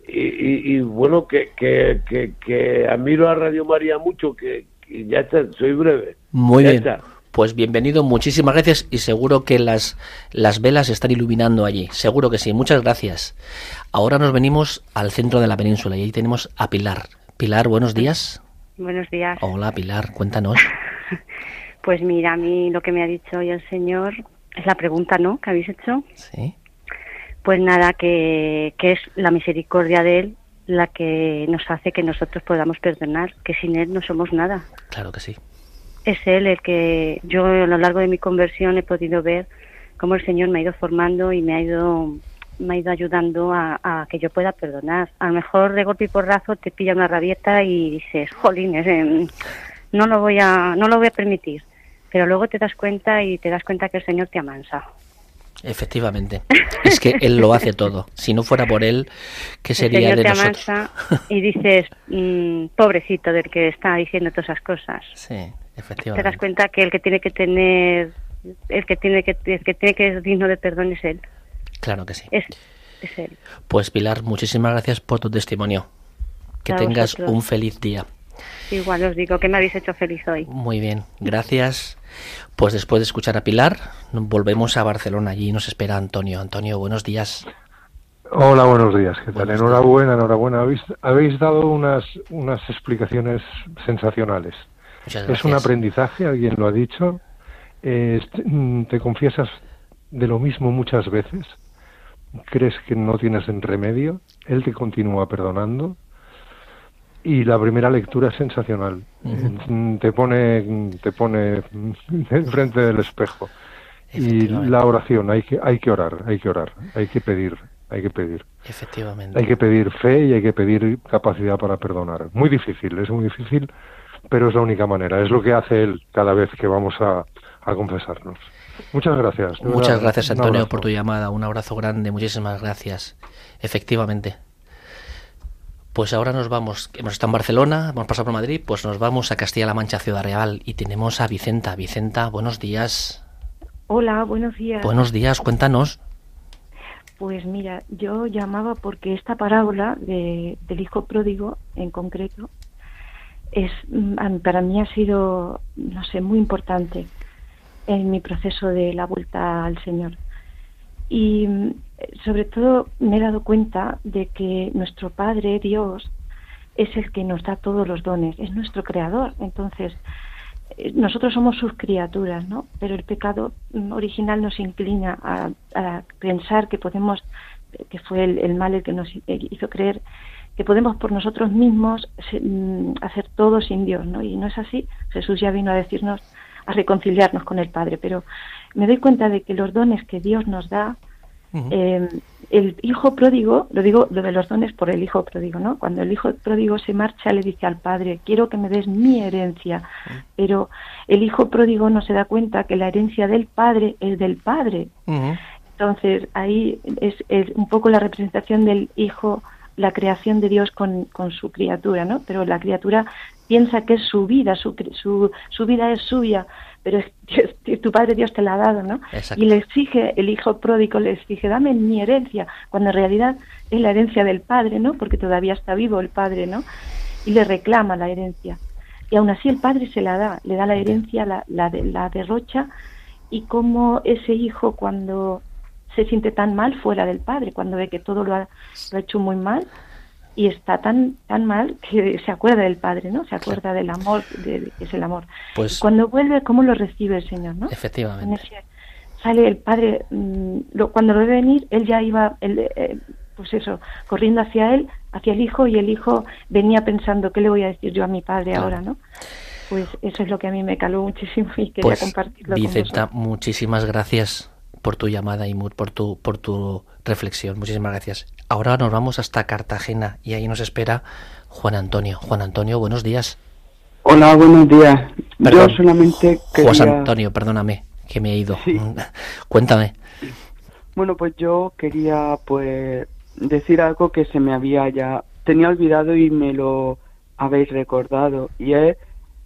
Y, y- y, bueno, que, que, que, que admiro a Radio María mucho, que, que ya está, soy breve. Muy Ya bien. está. Pues bienvenido, muchísimas gracias y seguro que las, las velas están iluminando allí. Seguro que sí, muchas gracias. Ahora nos venimos al centro de la península y ahí tenemos a Pilar. Pilar, buenos días. Buenos días. Hola Pilar, cuéntanos. Pues mira, a mí lo que me ha dicho hoy el señor es la pregunta, ¿no? Que habéis hecho. Sí, Pues nada, que, que es la misericordia de Él la que nos hace que nosotros podamos perdonar, que sin Él no somos nada. claro que sí. Es Él el que yo a lo largo de mi conversión he podido ver cómo el Señor me ha ido formando y me ha ido me ha ido ayudando a, a que yo pueda perdonar. A lo mejor de golpe y porrazo te pilla una rabieta y dices, jolines, em, no lo voy a no lo voy a permitir. Pero luego te das cuenta y te das cuenta que el Señor te amansa. Efectivamente. Es que Él lo hace todo. Si no fuera por Él, ¿qué el sería Señor de te nosotros? amansa y dices, mm, pobrecito del que está diciendo todas esas cosas. Sí, Te das cuenta que el que tiene que tener, el que tiene que, el que tiene que ser digno de perdón es él. Claro que sí. Es, es él. Pues Pilar, muchísimas gracias por tu testimonio. Que A tengas vosotros. un feliz día. Igual os digo que me habéis hecho feliz hoy. Muy bien, gracias. Pues después de escuchar a Pilar, volvemos a Barcelona. Allí nos espera Antonio. Antonio, buenos días. Hola, buenos días. ¿Qué tal? Buenos enhorabuena, enhorabuena. Habéis, habéis dado unas, unas explicaciones sensacionales. Es un aprendizaje, alguien lo ha dicho. Eh, mm, te confiesas de lo mismo muchas veces. Crees que no tienes en remedio. Él te continúa perdonando. Y la primera lectura es sensacional. Mm, te pone, te pone enfrente del espejo. Y la oración, hay que, hay que orar, hay que orar, hay que pedir, hay que pedir. Efectivamente. Hay que pedir fe y hay que pedir capacidad para perdonar. Muy difícil, es muy difícil, pero es la única manera. Es lo que hace él cada vez que vamos a, a confesarnos. Muchas gracias. Muchas gracias, Antonio, por tu llamada. Un abrazo grande. Muchísimas gracias. Efectivamente. Pues ahora nos vamos. Hemos estado en Barcelona, hemos pasado por Madrid, pues nos vamos a Castilla-La Mancha, Ciudad Real, y tenemos a Vicenta. Vicenta, buenos días. Hola, buenos días. Buenos días, cuéntanos. Pues mira, yo llamaba porque esta parábola de, del hijo pródigo en concreto es mm, para mí ha sido, no sé, muy importante en mi proceso de la vuelta al Señor. Y mm, sobre todo me he dado cuenta de que nuestro Padre Dios es el que nos da todos los dones, es nuestro creador. Entonces, eh, nosotros somos sus criaturas, ¿no? Pero el pecado mm, original nos inclina a, a pensar que podemos, que fue el, el mal el que nos hizo creer que podemos por nosotros mismos mm, hacer todo sin Dios, ¿no? Y no es así. Jesús ya vino a decirnos, a reconciliarnos con el Padre. Pero me doy cuenta de que los dones que Dios nos da, eh, el hijo pródigo, lo digo lo de los dones por el hijo pródigo, ¿no? Cuando el hijo pródigo se marcha, le dice al padre, quiero que me des mi herencia, pero el hijo pródigo no se da cuenta que la herencia del padre es del padre. Entonces ahí es, es un poco la representación del hijo la creación de Dios con, con su criatura, ¿no? Pero la criatura piensa que es su vida, su, su, su vida es suya, pero es, tu Padre Dios te la ha dado, ¿no? Y le exige, el hijo pródigo le exige, dame mi herencia, cuando en realidad es la herencia del Padre, ¿no? Porque todavía está vivo el Padre, ¿no? Y le reclama la herencia. Y aún así el Padre se la da, le da la herencia, la, la, la derrocha, y como ese hijo cuando se siente tan mal fuera del Padre, cuando ve que todo lo ha, lo ha hecho muy mal, y está tan tan mal que se acuerda del padre, ¿no? Se acuerda del amor, de, que es el amor. Pues cuando vuelve, ¿cómo lo recibe el Señor, no? Efectivamente. sale el padre, mm, lo, cuando lo ve venir, él ya iba, eh, pues eso, corriendo hacia él, hacia el hijo, y el hijo venía pensando, ¿qué le voy a decir yo a mi padre ahora, no? Pues eso es lo que a mí me caló muchísimo y quería pues, compartirlo Vicenta, muchísimas gracias por tu llamada y por tu, por tu reflexión. Muchísimas gracias. Ahora nos vamos hasta Cartagena y ahí nos espera Juan Antonio. Juan Antonio, buenos días. Hola, buenos días. Yo solamente quería... Juan Antonio, perdóname, que me he ido. Cuéntame. Bueno, pues yo quería pues decir algo que se me había ya tenía olvidado y me lo habéis recordado y es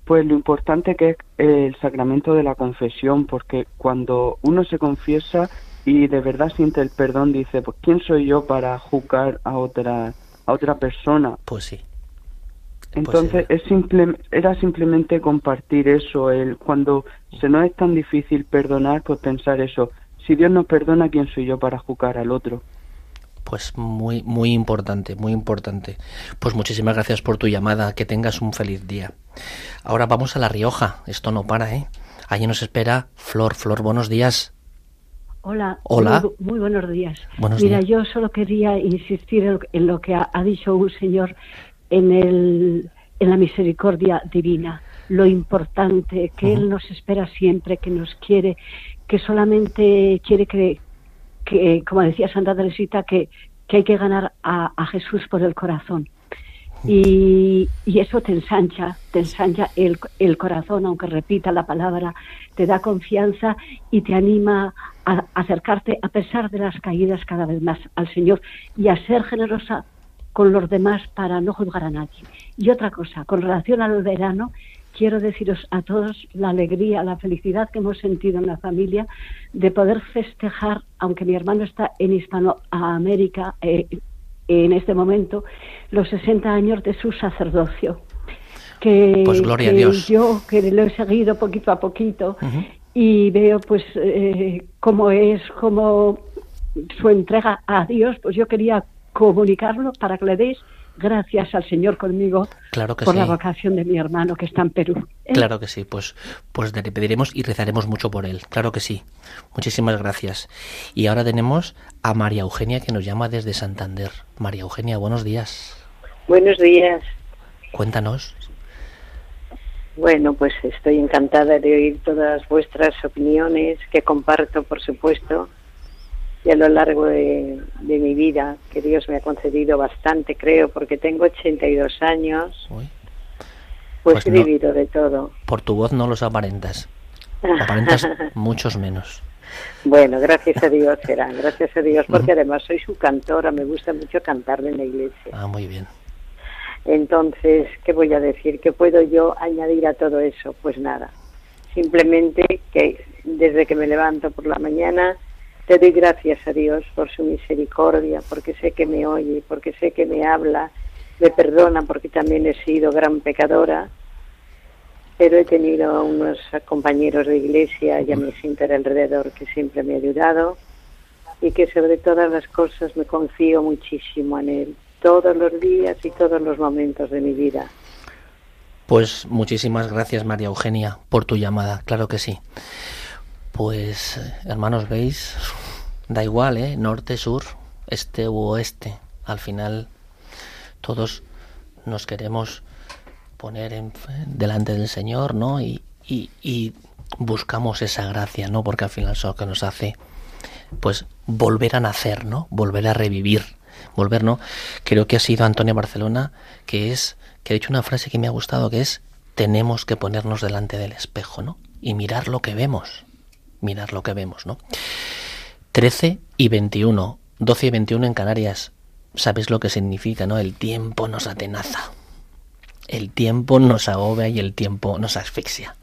pues lo importante que es el sacramento de la confesión, porque cuando uno se confiesa y de verdad siente el perdón, dice, pues ¿quién soy yo para juzgar a otra a otra persona? Pues sí. Pues Entonces es simple, era simplemente compartir eso, el cuando se nos es tan difícil perdonar, pues pensar eso, si Dios nos perdona, ¿quién soy yo para juzgar al otro? Pues muy, muy importante, muy importante. Pues muchísimas gracias por tu llamada. Que tengas un feliz día. Ahora vamos a La Rioja. Esto no para, ¿eh? Allí nos espera Flor. Flor, buenos días. Hola. Hola. Muy, buenos días. Buenos Mira, yo solo quería insistir en lo que ha, dicho un señor en, el, en la misericordia divina. Lo importante que Él nos espera siempre, que nos quiere, que solamente quiere que, que, como decía Santa Teresita, que, que hay que ganar a, Jesús por el corazón. Y, y, eso te ensancha, te ensancha el, el, corazón, aunque repita la palabra, te da confianza y te anima a, acercarte a pesar de las caídas cada vez más al Señor y a ser generosa con los demás para no juzgar a nadie. Y otra cosa, con relación al verano, quiero deciros a todos la alegría, la felicidad que hemos sentido en la familia de poder festejar, aunque mi hermano está en Hispanoamérica eh, en este momento, los 60 años de su sacerdocio. Que, pues gloria a Dios. Yo que lo he seguido poquito a poquito y veo pues eh, cómo es, cómo su entrega a Dios, pues yo quería comunicarlo para que le deis gracias al Señor conmigo claro que por la vocación de mi hermano que está en Perú. ¿Eh? Claro que sí, pues, pues le pediremos y rezaremos mucho por él, claro que sí. Muchísimas gracias. Y ahora tenemos a María Eugenia que nos llama desde Santander. María Eugenia, buenos días. Buenos días. Cuéntanos. Bueno, pues estoy encantada de oír todas vuestras opiniones que comparto, por supuesto y a lo largo de, mi vida, que Dios me ha concedido bastante, creo, porque tengo 82 años, pues, pues, he vivido de todo. Por tu voz no los aparentas, aparentas muchos menos. Bueno, gracias a Dios serán, gracias a Dios, porque además soy su cantora, me gusta mucho cantar en la iglesia. Ah, muy bien. Entonces, ¿qué voy a decir? ¿Qué puedo yo añadir a todo eso? Pues nada, simplemente que desde que me levanto por la mañana te doy gracias a Dios por su misericordia, porque sé que me oye, porque sé que me habla, me perdona porque también he sido gran pecadora, pero he tenido unos compañeros de iglesia y a mi gente alrededor que siempre me han ayudado y que sobre todas las cosas me confío muchísimo en Él, todos los días y todos los momentos de mi vida. Pues muchísimas gracias María Eugenia por tu llamada, claro que sí. Pues, hermanos, veis, da igual, ¿eh? Norte, sur, este u oeste. Al final, todos nos queremos poner en, delante del Señor, ¿no? Y, y, buscamos esa gracia, ¿no? Porque al final es lo que nos hace, pues, volver a nacer, ¿no? Volver a revivir. Volver, ¿no? Creo que ha sido Antonio Barcelona que es, que ha dicho una frase que me ha gustado, que es, tenemos que ponernos delante del espejo, ¿no? Y mirar lo que vemos mirar lo que vemos, ¿no? 13 y 21, 12 y 21 en Canarias. sabes lo que significa, ¿no? El tiempo nos atenaza. El tiempo nos agobia y el tiempo nos asfixia.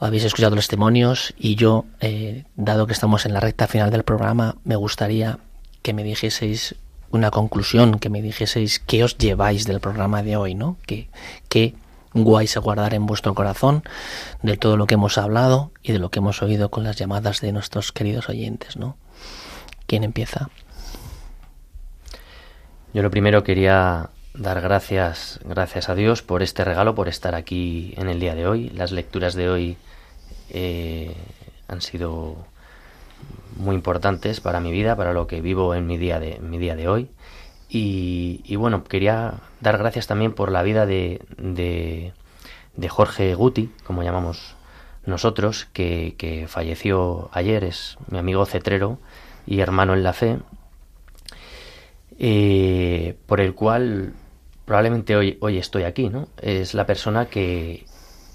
Habéis escuchado los testimonios y yo, eh, dado que estamos en la recta final del programa, me gustaría que me dijeseis una conclusión, que me dijeseis qué os lleváis del programa de hoy, ¿no? ¿Qué, qué vais a guardar en vuestro corazón de todo lo que hemos hablado y de lo que hemos oído con las llamadas de nuestros queridos oyentes, ¿no? ¿Quién empieza? Yo lo primero quería dar gracias, gracias a Dios por este regalo, por estar aquí en el día de hoy. Las lecturas de hoy eh, han sido muy importantes para mi vida, para lo que vivo en mi día de, mi día de hoy. Y, bueno, quería dar gracias también por la vida de, de, Jorge Guti, como llamamos nosotros, que, falleció ayer, es mi amigo cetrero y hermano en la fe, eh, por el cual probablemente hoy, hoy estoy aquí, ¿no? Es la persona que,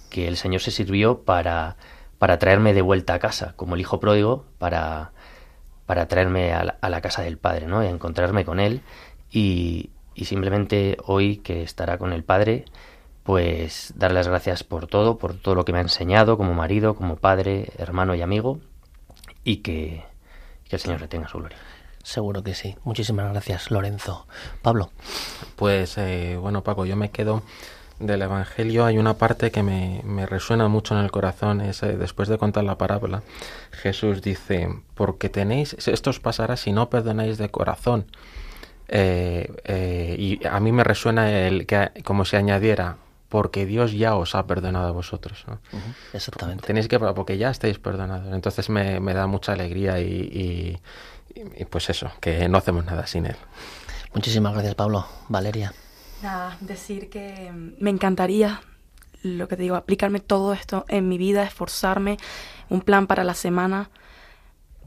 que el Señor se sirvió para, para traerme de vuelta a casa, como el hijo pródigo, para, para traerme a la, casa del Padre, ¿no? Y a encontrarme con Él y, simplemente hoy que estará con el Padre, pues darle las gracias por todo, por todo lo que me ha enseñado como marido, como padre, hermano y amigo, y que, que el Señor le tenga su gloria. Seguro que sí. Muchísimas gracias, Lorenzo. Pablo. Pues eh, bueno, Paco, yo me quedo del Evangelio. Hay una parte que me, me resuena mucho en el corazón. Es, eh, después de contar la parábola, Jesús dice, porque tenéis, esto os pasará si no perdonáis de corazón. Eh, eh, y a mí me resuena el que como si añadiera porque Dios ya os ha perdonado a vosotros. Exactamente. Tenéis que porque ya estáis perdonados. Entonces me, da mucha alegría y, pues eso, que no hacemos nada sin Él. Muchísimas gracias, Pablo. Valeria. Nada, decir que me encantaría, lo que te digo, aplicarme todo esto en mi vida, esforzarme, un plan para la semana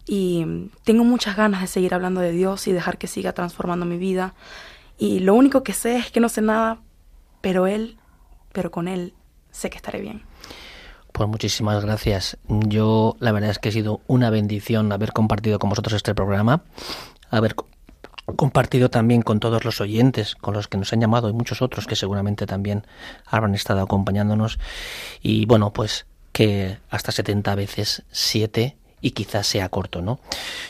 y tengo muchas ganas de seguir hablando de Dios y dejar que siga transformando mi vida. Y lo único que sé es que no sé nada, pero Él, pero con Él sé que estaré bien. Pues muchísimas gracias. Yo la verdad es que ha sido una bendición haber compartido con vosotros este programa, haber compartido también con todos los oyentes, con los que nos han llamado y muchos otros que seguramente también habrán estado acompañándonos. Y bueno, pues que hasta 70 veces 7 y quizás sea corto, ¿no?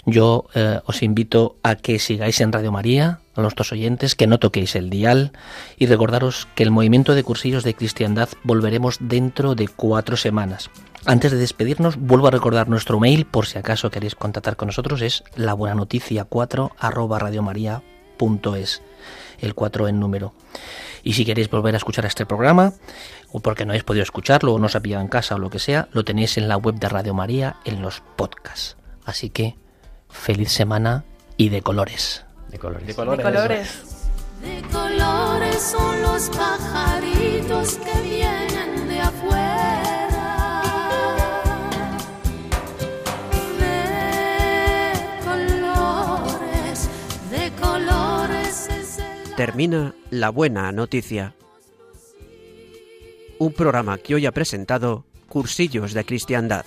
Yo eh, os invito a que sigáis en Radio María, a nuestros oyentes, que no toquéis el dial y recordaros que el movimiento de cursillos de cristiandad volveremos dentro de cuatro semanas. Antes de despedirnos, vuelvo a recordar nuestro mail por si acaso queréis contactar con nosotros, es la buena noticia 4 arroba radiomaria.es, el 4 en número. Y si queréis volver a escuchar este programa, o porque no habéis podido escucharlo, o no os ha pillado en casa o lo que sea, lo tenéis en la web de Radio María en los podcasts. Así que, feliz semana y de colores. De colores. De colores. De colores, son los pajaritos que vienen de afuera. De colores, de colores Termina la buena noticia. Un programa que hoy ha presentado Cursillos de Cristiandad.